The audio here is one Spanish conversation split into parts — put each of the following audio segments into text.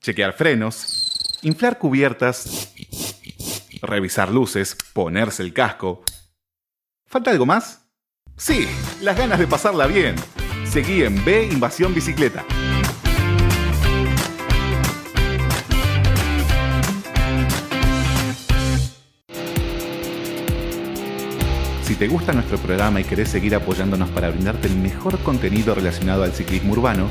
chequear frenos, inflar cubiertas, revisar luces, ponerse el casco. ¿Falta algo más? Sí, las ganas de pasarla bien. Seguí en B Invasión Bicicleta. Si te gusta nuestro programa y querés seguir apoyándonos para brindarte el mejor contenido relacionado al ciclismo urbano,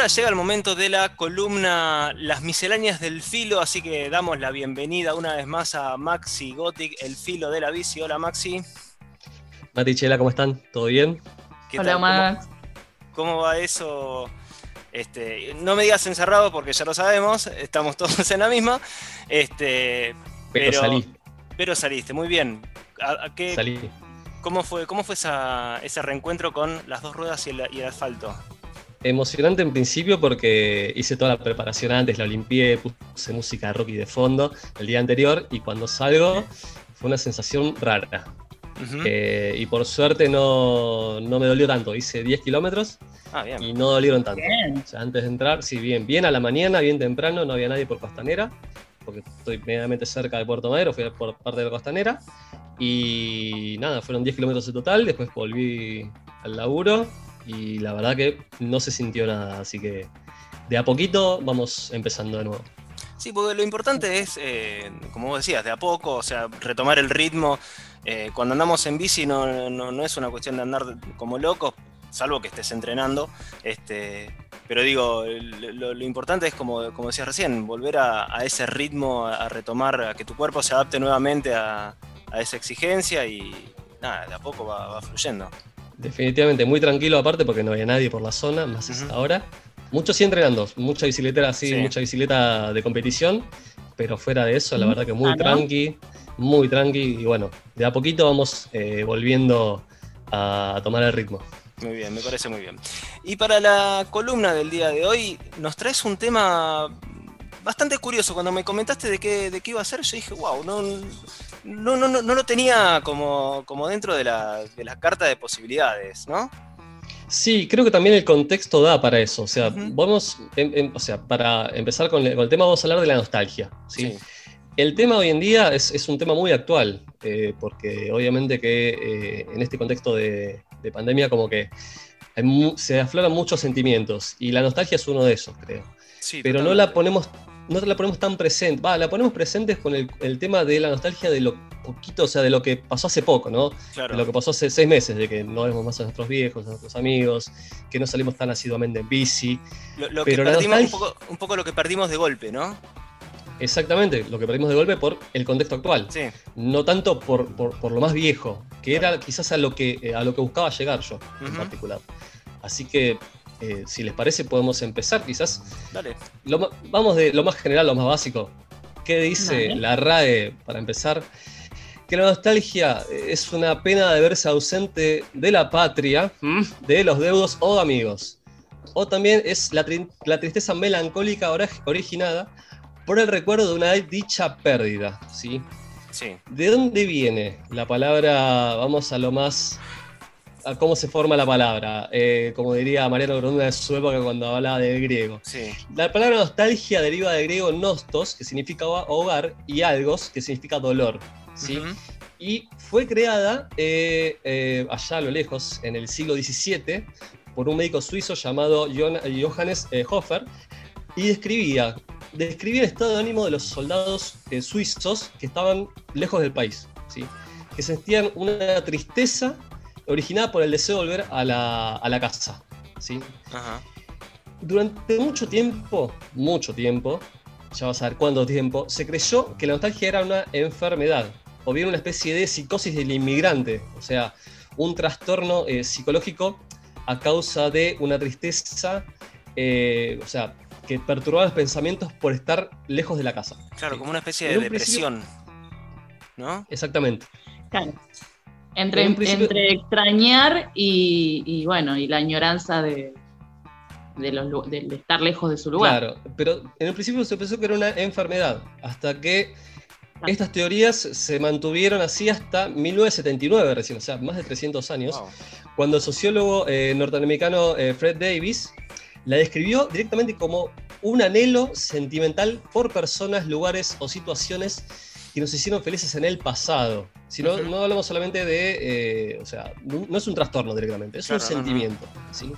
Ahora llega el momento de la columna Las misceláneas del filo, así que damos la bienvenida una vez más a Maxi Gothic, el filo de la bici. Hola Maxi. Mati Chela, ¿cómo están? ¿Todo bien? Hola Max. ¿Cómo, va eso? Este, no me digas encerrado porque ya lo sabemos, estamos todos en la misma. Este, pero, salí. Pero saliste, muy bien. qué, salí. ¿Cómo fue, cómo fue ese reencuentro con las dos ruedas y el asfalto? Emocionante en principio porque hice toda la preparación antes, la limpié, puse música rock y de fondo el día anterior y cuando salgo fue una sensación rara. Eh, y por suerte no, me dolió tanto, hice 10 kilómetros ah, y no dolieron tanto. O sea, antes de entrar, sí, bien, bien a la mañana, bien temprano, no había nadie por Costanera, porque estoy medianamente cerca de Puerto Madero, fui por parte de la Costanera. Y nada, fueron 10 kilómetros en total, después volví al laburo y la verdad que no se sintió nada, así que de a poquito vamos empezando de nuevo. Sí, porque lo importante es, eh, como vos decías, de a poco, o sea, retomar el ritmo. Eh, cuando andamos en bici no, no, es una cuestión de andar como locos, salvo que estés entrenando. Este, pero digo, lo, importante es, como, como decías recién, volver a, ese ritmo, a, retomar, a que tu cuerpo se adapte nuevamente a, esa exigencia y nada, de a poco va fluyendo. Definitivamente, muy tranquilo aparte porque no había nadie por la zona, más ahora. Muchos sí entrenando, mucha bicicleta así, mucha bicicleta de competición, pero fuera de eso, la verdad que muy tranqui, muy tranqui, y bueno, de a poquito vamos eh, volviendo a tomar el ritmo. Muy bien, me parece muy bien. Y para la columna del día de hoy, nos traes un tema bastante curioso. Cuando me comentaste de qué, de qué iba a ser, yo dije, wow, no, no, no, no, lo tenía como, como dentro de la, de la carta de posibilidades, ¿no? Sí, creo que también el contexto da para eso. O sea, vamos, o sea, para empezar con el, tema, vamos a hablar de la nostalgia. ¿sí? El tema hoy en día es, un tema muy actual, eh, porque obviamente que eh, en este contexto de, pandemia como que se afloran muchos sentimientos y la nostalgia es uno de esos, creo. Sí, Pero no la ponemos no la ponemos tan presente, va, la ponemos presente con el, tema de la nostalgia de lo poquito, o sea, de lo que pasó hace poco, ¿no? Claro. De lo que pasó hace seis meses, de que no vemos más a nuestros viejos, a nuestros amigos, que no salimos tan asiduamente en bici. Lo, que perdimos, un, poco, lo que perdimos de golpe, ¿no? Exactamente, lo que perdimos de golpe por el contexto actual. Sí. No tanto por, lo más viejo, que era quizás a lo que, eh, a lo que buscaba llegar yo en particular. Así que eh, si les parece, podemos empezar quizás. Dale. vamos de lo más general, lo más básico. ¿Qué dice la RAE para empezar? Que la nostalgia es una pena de verse ausente de la patria, de los deudos o amigos. O también es la, tristeza melancólica originada por el recuerdo de una dicha pérdida. ¿sí? Sí. ¿De dónde viene la palabra, vamos a lo más a cómo se forma la palabra, eh, como diría Mariano Grondona de su época cuando hablaba del griego. La palabra nostalgia deriva del griego nostos, que significa hogar, y algos, que significa dolor. ¿sí? Y fue creada eh, eh, allá a lo lejos, en el siglo XVII, por un médico suizo llamado Johannes Hofer, y describía, describía el estado de ánimo de los soldados suizos que estaban lejos del país, ¿sí? que sentían una tristeza originada por el deseo de volver a la, casa. ¿sí? Durante mucho tiempo, mucho tiempo, ya vas a ver cuánto tiempo, se creyó que la nostalgia era una enfermedad, o bien una especie de psicosis del inmigrante, o sea, un trastorno eh, psicológico a causa de una tristeza, eh, o sea, que perturbaba los pensamientos por estar lejos de la casa. Claro, como una especie de depresión. ¿No? Exactamente. Claro. Entre, entre extrañar y, bueno, y la añoranza de, de, estar lejos de su lugar. Claro, pero en el principio se pensó que era una enfermedad, hasta que estas teorías se mantuvieron así hasta 1979 recién, o sea, más de 300 años, cuando el sociólogo eh, norteamericano eh, Fred Davis la describió directamente como un anhelo sentimental por personas, lugares o situaciones que nos hicieron felices en el pasado. Si no, no hablamos solamente de, eh, o sea, no, es un trastorno directamente, es un sentimiento. ¿sí?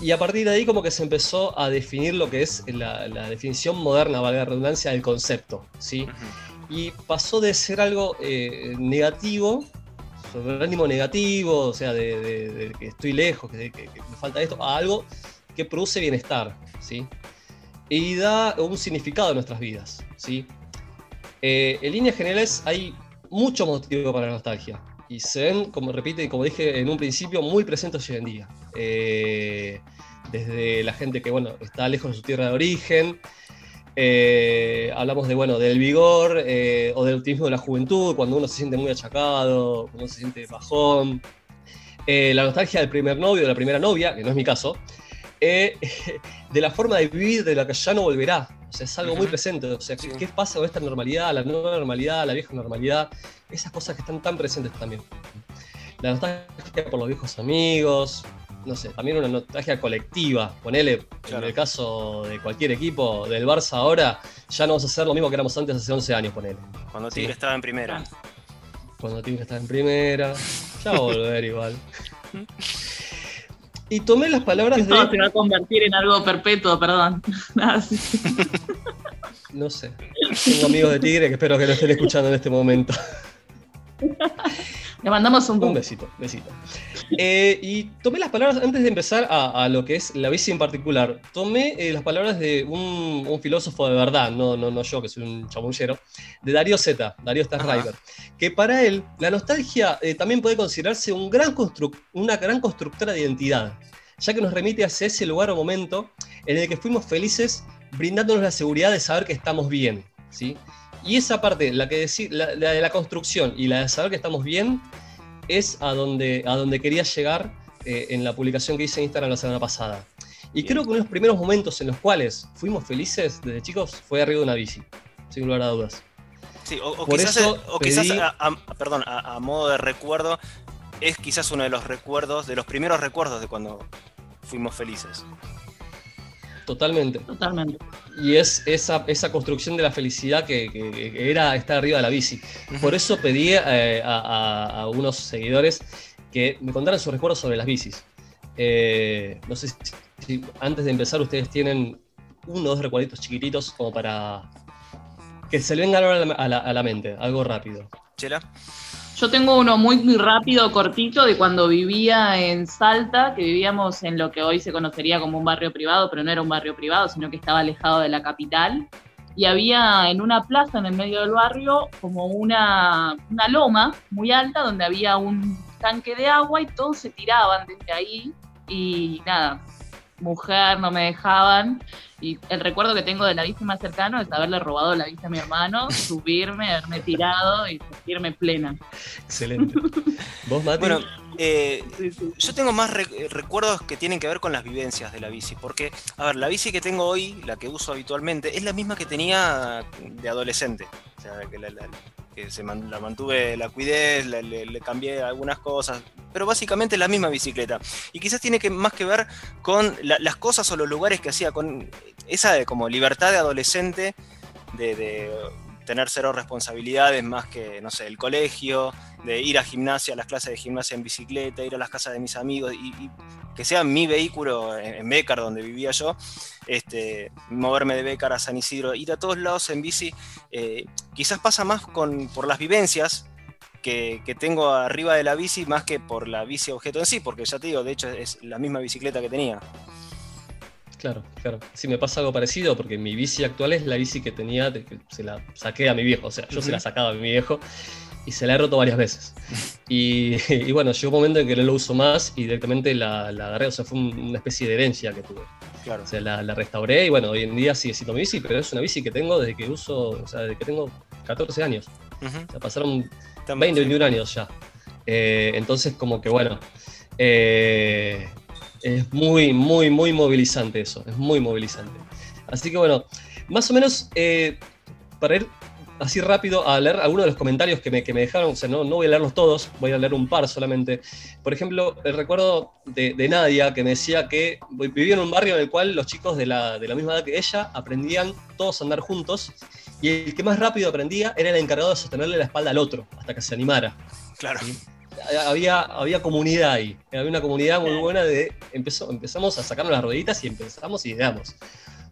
Y a partir de ahí como que se empezó a definir lo que es la, definición moderna, valga la redundancia, del concepto, ¿sí? Y pasó de ser algo eh, negativo, sobre el ánimo negativo, o sea, de, que estoy lejos, que, me falta esto, a algo que produce bienestar, ¿sí? Y da un significado a nuestras vidas, ¿sí? Eh, en líneas generales hay mucho motivo para la nostalgia y se ven, como repite, como dije en un principio, muy presentes hoy en día. Eh, desde la gente que bueno, está lejos de su tierra de origen, eh, hablamos de, bueno, del vigor o del optimismo de la juventud, cuando uno se siente muy achacado, cuando uno se siente bajón. la nostalgia del primer novio, de la primera novia, que no es mi caso. de la forma de vivir de la que ya no volverá. O sea, es algo muy presente. O sea, ¿qué, pasa con esta normalidad, la nueva normalidad, la vieja normalidad? Esas cosas que están tan presentes también. La nostalgia por los viejos amigos, no sé, también una nostalgia colectiva. Ponele, en el caso de cualquier equipo del Barça ahora, ya no vamos a hacer lo mismo que éramos antes hace 11 años, ponele. Cuando Tigre estaba en primera. Cuando Tigre estaba en primera. Ya va a volver igual. Y tomé las palabras de. No, se va a convertir en algo perpetuo, perdón. no sé. Tengo amigos de Tigre que espero que lo estén escuchando en este momento. Le mandamos un, un besito, besito. Eh, y tomé las palabras, antes de empezar a, lo que es la bici en particular, tomé eh, las palabras de un, filósofo de verdad, no, no, no yo que soy un chamullero, de Darío Z, Darío Stassriver, que para él la nostalgia eh, también puede considerarse un gran una gran constructora de identidad, ya que nos remite hacia ese lugar o momento en el que fuimos felices brindándonos la seguridad de saber que estamos bien. ¿sí? Y esa parte, la, que la, de la construcción y la de saber que estamos bien, es a donde, a donde quería llegar eh, en la publicación que hice en Instagram la semana pasada. Y creo que uno de los primeros momentos en los cuales fuimos felices desde chicos fue arriba de una bici, sin lugar a dudas. Sí, o, quizás, o quizás a, perdón, a, modo de recuerdo, es quizás uno de los recuerdos, de los primeros recuerdos de cuando fuimos felices. Totalmente. Totalmente. Y es esa, esa construcción de la felicidad que, era estar arriba de la bici. Por eso pedí eh, a, unos seguidores que me contaran sus recuerdos sobre las bicis. Eh, no sé si, antes de empezar ustedes tienen uno o dos recuerditos chiquititos como para que se le venga a la, a la mente, algo rápido. Chela. Yo tengo uno muy, muy rápido, cortito, de cuando vivía en Salta, que vivíamos en lo que hoy se conocería como un barrio privado, pero no era un barrio privado, sino que estaba alejado de la capital. Y había en una plaza en el medio del barrio como una, una loma muy alta donde había un tanque de agua y todos se tiraban desde ahí. Y nada, mujer, no me dejaban. Y el recuerdo que tengo de la bici más cercano es haberle robado la bici a mi hermano, subirme, haberme tirado y sentirme plena. Excelente. ¿Vos, Mati? Bueno, eh, yo tengo más recuerdos que tienen que ver con las vivencias de la bici. Porque, a ver, la bici que tengo hoy, la que uso habitualmente, es la misma que tenía de adolescente. O sea, que la, que se la mantuve, la cuidé, le, cambié algunas cosas, pero básicamente la misma bicicleta. Y quizás tiene más que ver con las cosas o los lugares que hacía, con esa como libertad de adolescente, de, tener cero responsabilidades más que, no sé, el colegio, de ir a gimnasia, a las clases de gimnasia en bicicleta, ir a las casas de mis amigos y, que sea mi vehículo en, en Becar, donde vivía yo, este, moverme de Becar a San Isidro, ir a todos lados en bici, eh, quizás pasa más con, por las vivencias que, tengo arriba de la bici más que por la bici objeto en sí, porque ya te digo, de hecho es la misma bicicleta que tenía. Claro, claro. Sí, me pasa algo parecido porque mi bici actual es la bici que tenía, se la saqué a mi viejo, o sea, yo se la sacaba a mi viejo y se la he roto varias veces. Y, bueno, llegó un momento en que no lo uso más y directamente la, la agarré, o sea, fue una especie de herencia que tuve. Claro. O sea, la, restauré y bueno, hoy en día sigue siendo mi bici, pero es una bici que tengo desde que uso, o sea, desde que tengo 14 años. O sea, pasaron 20, 21 años ya. Eh, entonces, como que bueno, eh, es muy, muy, muy movilizante eso, es muy movilizante. Así que bueno, más o menos eh, para ir así rápido a leer algunos de los comentarios que me, que me dejaron, o sea, no, no, voy a leerlos todos, voy a leer un par solamente. Por ejemplo, el recuerdo de, Nadia que me decía que vivía en un barrio en el cual los chicos de la, de la misma edad que ella aprendían todos a andar juntos y el que más rápido aprendía era el encargado de sostenerle la espalda al otro hasta que se animara. Claro había, había comunidad ahí. Había una comunidad muy buena de. Empezó, empezamos a sacarnos las rueditas y empezamos y ideamos.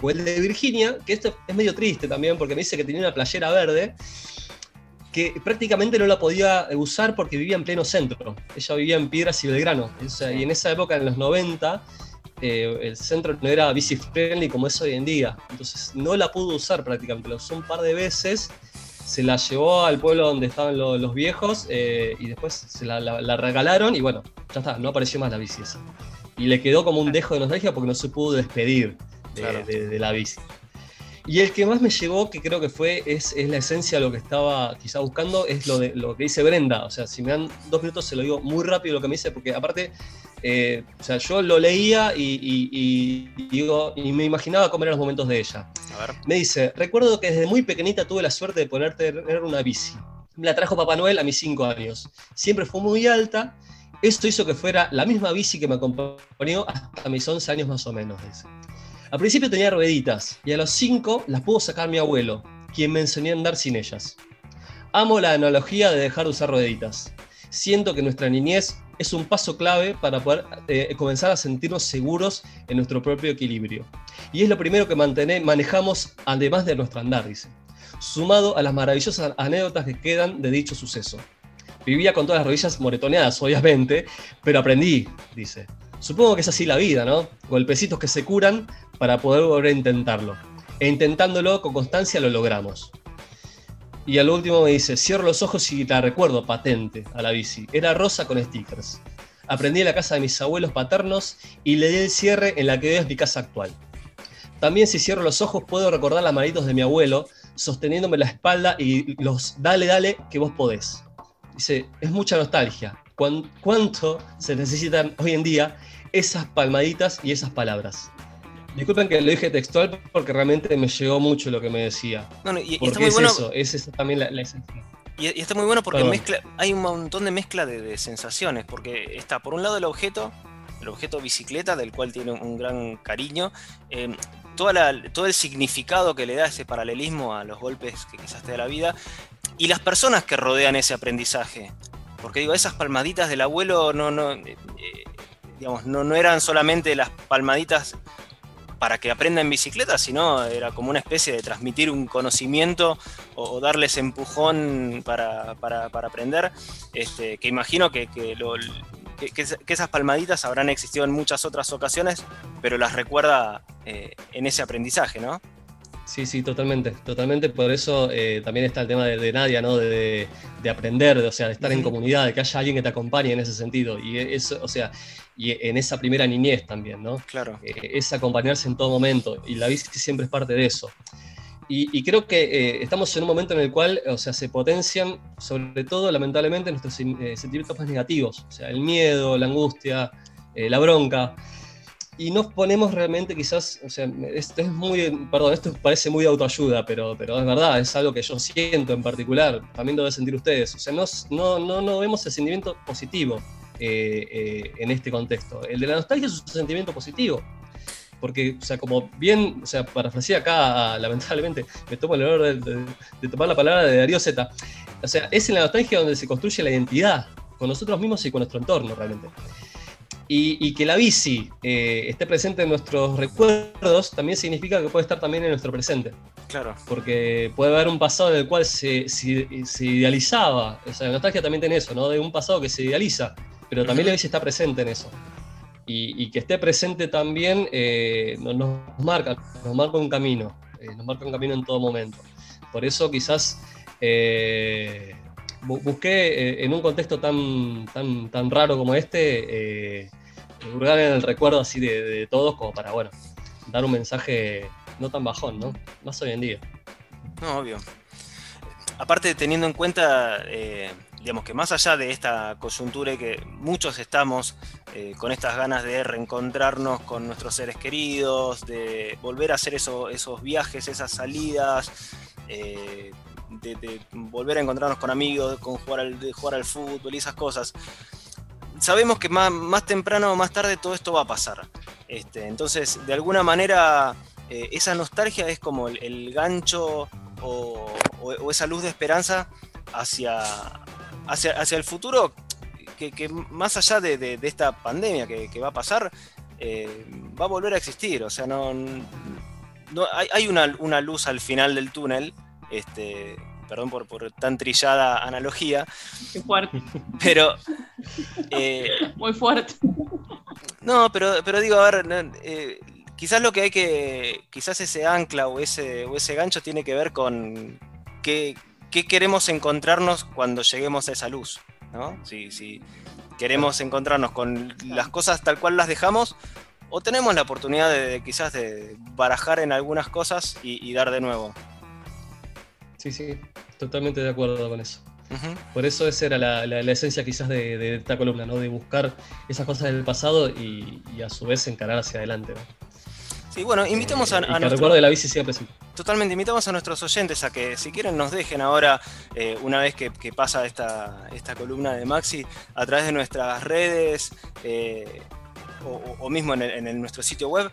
O el de Virginia, que esto es medio triste también, porque me dice que tenía una playera verde que prácticamente no la podía usar porque vivía en pleno centro. Ella vivía en Piedras y Belgrano. y en esa época, en los 90, eh, el centro no era bici friendly como es hoy en día. Entonces no la pudo usar prácticamente. La usó un par de veces se la llevó al pueblo donde estaban los viejos eh, y después se la, regalaron y bueno, ya está, no apareció más la bici esa. Y le quedó como un dejo de nostalgia porque no se pudo despedir de, la bici. Y el que más me llegó, que creo que fue, es, es, la esencia de lo que estaba quizá buscando, es lo, de, lo que dice Brenda. O sea, si me dan dos minutos se lo digo muy rápido lo que me dice, porque aparte eh, o sea, yo lo leía y, digo, y me imaginaba cómo eran los momentos de ella. Me dice, recuerdo que desde muy pequeñita tuve la suerte de poder tener una bici. Me la trajo Papá Noel a mis 5 años. Siempre fue muy alta. Esto hizo que fuera la misma bici que me acompañó hasta mis 11 años más o menos. Dice. Al principio tenía rueditas y a los 5 las pudo sacar mi abuelo, quien me enseñó a andar sin ellas. Amo la analogía de dejar de usar rueditas. Siento que nuestra niñez es un paso clave para poder eh, comenzar a sentirnos seguros en nuestro propio equilibrio. Y es lo primero que manejamos además de nuestro andar, dice. Sumado a las maravillosas anécdotas que quedan de dicho suceso. Vivía con todas las rodillas moretoneadas, obviamente, pero aprendí, dice. Supongo que es así la vida, ¿no? Golpecitos que se curan para poder volver a intentarlo. E intentándolo con constancia lo logramos. Y al último me dice, cierro los ojos y la recuerdo patente a la bici. Era rosa con stickers. Aprendí en la casa de mis abuelos paternos y le di el cierre en la que es mi casa actual. También si cierro los ojos puedo recordar las manitos de mi abuelo sosteniéndome la espalda y los dale, dale, que vos podés. Dice, es mucha nostalgia. ¿Cuánto se necesitan hoy en día esas palmaditas y esas palabras? Disculpen que lo dije textual porque realmente me llegó mucho lo que me decía. y, está muy es bueno. Eso, es también la, esencia. Y, está muy bueno porque mezcla, hay un montón de mezcla de, sensaciones, porque está por un lado el objeto, el objeto bicicleta, del cual tiene un gran cariño, eh, toda todo el significado que le da ese paralelismo a los golpes que quizás te da la vida, y las personas que rodean ese aprendizaje. Porque digo, esas palmaditas del abuelo no, no, eh, eh, digamos, no, no eran solamente las palmaditas para que aprenda en bicicleta, sino era como una especie de transmitir un conocimiento o, darles empujón para, aprender, este, que imagino que, esas palmaditas habrán existido en muchas otras ocasiones, pero las recuerda eh, en ese aprendizaje, ¿no? Sí, sí, totalmente, totalmente. Por eso eh, también está el tema de, Nadia, ¿no? De, aprender, o sea, de estar en comunidad, de que haya alguien que te acompañe en ese sentido. Y eso, o sea, y en esa primera niñez también, ¿no? Claro. Eh, es acompañarse en todo momento. Y la bici siempre es parte de eso. Y, creo que eh, estamos en un momento en el cual, o sea, se potencian, sobre todo, lamentablemente, nuestros sentimientos más negativos. O sea, el miedo, la angustia, la bronca y nos ponemos realmente quizás, o sea, esto es muy, perdón, esto parece muy de autoayuda, pero, pero es verdad, es algo que yo siento en particular, también lo deben sentir ustedes, o sea, no, no, no, vemos el sentimiento positivo eh, eh, en este contexto. El de la nostalgia es un sentimiento positivo, porque, o sea, como bien, o sea, parafraseé acá, lamentablemente, me tomo el honor de, tomar la palabra de Darío Z, o sea, es en la nostalgia donde se construye la identidad, con nosotros mismos y con nuestro entorno realmente. Y, que la bici eh, esté presente en nuestros recuerdos también significa que puede estar también en nuestro presente. Claro. Porque puede haber un pasado en el cual se, se, idealizaba. O sea, la nostalgia también tiene eso, ¿no? De un pasado que se idealiza, pero también la bici está presente en eso. y, que esté presente también eh, nos, marca, nos marca un camino, eh, nos marca un camino en todo momento. Por eso quizás eh, busqué en un contexto tan, tan, tan raro como este, hurgar en el recuerdo así de, todos como para, bueno, dar un mensaje no tan bajón, ¿no? Más hoy en día. No, obvio. Aparte, teniendo en cuenta digamos que más allá de esta coyuntura y que muchos estamos eh, con estas ganas de reencontrarnos con nuestros seres queridos, de volver a hacer esos viajes, esas salidas, eh, de, volver a encontrarnos con amigos, con jugar al, de jugar al fútbol y esas cosas. Sabemos que más, temprano o más tarde todo esto va a pasar. Este, entonces, de alguna manera, eh, esa nostalgia es como el, gancho o, esa luz de esperanza hacia, hacia, el futuro, que, más allá de, esta pandemia que, va a pasar, eh, va a volver a existir. O sea, no, no hay, una, luz al final del túnel. Este, perdón por, tan trillada analogía. Qué fuerte. Pero. Eh, Muy fuerte. No, pero, pero digo, a ver, eh, quizás lo que hay que. Quizás ese ancla o ese, o ese gancho tiene que ver con qué, qué queremos encontrarnos cuando lleguemos a esa luz, ¿no? Si, queremos encontrarnos con las cosas tal cual las dejamos, o tenemos la oportunidad de, quizás de barajar en algunas cosas y, dar de nuevo. Sí, sí, totalmente de acuerdo con eso. Por eso esa era la, esencia quizás de, esta columna, ¿no? De buscar esas cosas del pasado y, y a su vez encarar hacia adelante. ¿no? Sí, bueno, invitamos a, a recuerdo de la bici siempre Totalmente, invitamos a nuestros oyentes a que si quieren nos dejen ahora, eh, una vez que, pasa esta, esta, columna de Maxi, a través de nuestras redes eh, o, mismo en, nuestro sitio web,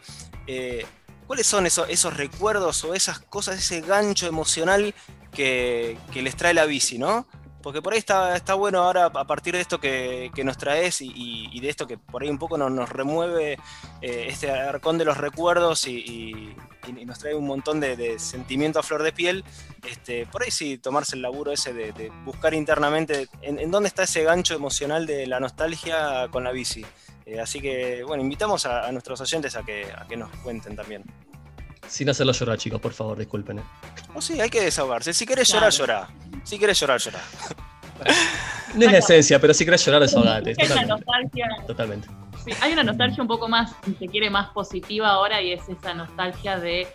eh, ¿cuáles son esos, esos, recuerdos o esas cosas, ese gancho emocional que, que les trae la bici, ¿no? Porque por ahí está, está bueno ahora, a partir de esto que, nos traes y, de esto que por ahí un poco nos, remueve eh, este arcón de los recuerdos y, nos trae un montón de, sentimiento a flor de piel, este, por ahí sí tomarse el laburo ese de, buscar internamente en, dónde está ese gancho emocional de la nostalgia con la bici. Eh, así que, bueno, invitamos a, nuestros oyentes a que, a que nos cuenten también. Sin hacerlo llorar, chicos, por favor, disculpen. ¿eh? Oh, sí, hay que desahogarse. Si querés llorar, llorar. Si querés llorar, llorar. No es la esencia, pero si querés llorar, desahogate. Totalmente. nostalgia. Totalmente. Sí, hay una nostalgia un poco más, si se quiere, más positiva ahora y es esa nostalgia de,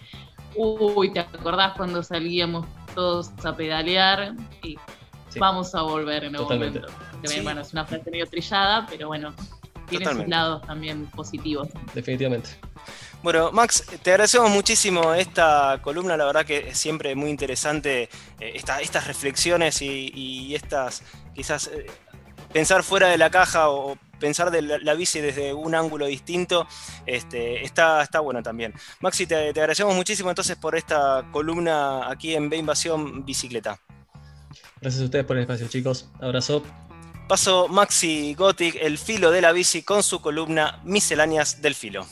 uy, ¿te acordás cuando salíamos todos a pedalear? Y vamos a volver en algún momento. Bueno, es una frase medio trillada, pero bueno, tiene sus lados también positivos. Definitivamente. Bueno, Max, te agradecemos muchísimo esta columna, la verdad que es siempre muy interesante eh, estas reflexiones y, estas, quizás, eh, pensar fuera de la caja o pensar de la, bici desde un ángulo distinto, este, está, está bueno también. Maxi, te, te, agradecemos muchísimo entonces por esta columna aquí en B Invasión Bicicleta. Gracias a ustedes por el espacio, chicos. Abrazo. Paso Maxi Gothic, el filo de la bici, con su columna Misceláneas del Filo.